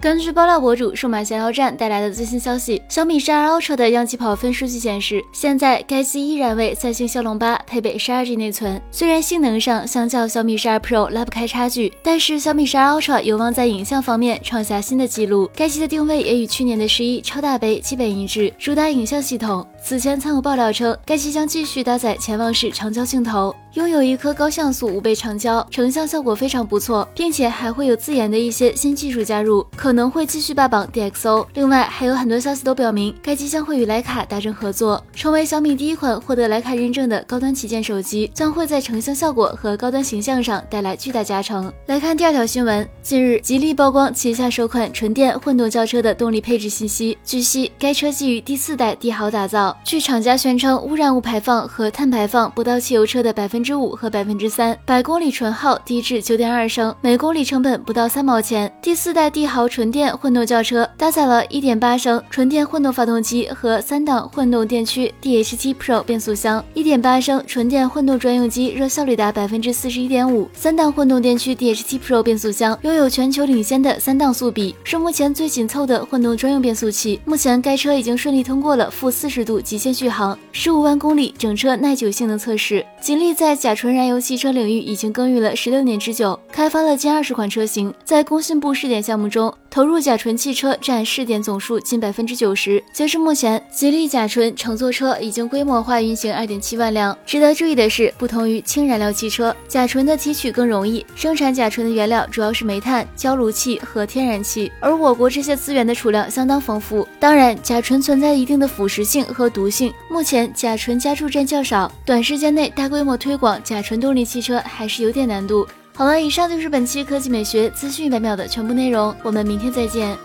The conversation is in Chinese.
根据爆料博主数码闲聊站带来的最新消息，小米十二 Ultra 的样机跑分数据显示，现在该机依然为三星骁龙八配备十二 G 内存。虽然性能上相较小米十二 Pro 拉不开差距，但是小米十二 Ultra 有望在影像方面创下新的纪录。该机的定位也与去年的十一超大杯基本一致，主打影像系统。此前曾有爆料称，该机将继续搭载潜望式长焦镜头，拥有一颗高像素五倍长焦，成像效果非常不错，并且还会有自研的一些新技术加入，可可能会继续霸榜 DxO。另外，还有很多消息都表明，该机将会与徕卡达成合作，成为小米第一款获得徕卡认证的高端旗舰手机，将会在成像效果和高端形象上带来巨大加成。来看第二条新闻，近日吉利曝光旗下首款纯电混动轿车的动力配置信息，据悉该车基于第四代帝豪打造。据厂家宣称，污染物排放和碳排放不到汽油车的百分之五和百分之三，百公里纯耗低至九点二升，每公里成本不到三毛钱。第四代帝豪纯纯电混动轿车搭载了一点八升纯电混动发动机和三档混动电驱 DHT Pro 变速箱，一点八升纯电混动专用机热效率达百分之四十一点五，三档混动电驱 DHT Pro 变速箱拥有全球领先的三档速比，是目前最紧凑的混动专用变速器。目前该车已经顺利通过了负四十度极限。续航十五万公里整车耐久性能测试。吉利在甲醇燃油汽车领域已经耕耘了十六年之久，开发了近二十款车型，在工信部试点项目中。投入甲醇汽车占试点总数近百分之九十。截至目前，吉利甲醇乘坐车已经规模化运行二点七万辆。值得注意的是，不同于氢燃料汽车，甲醇的提取更容易。生产甲醇的原料主要是煤炭、焦炉气和天然气，而我国这些资源的储量相当丰富。当然，甲醇存在一定的腐蚀性和毒性，目前甲醇加注站较少，短时间内大规模推广甲醇动力汽车还是有点难度。好了，以上就是本期科技美学资讯百秒的全部内容，我们明天再见。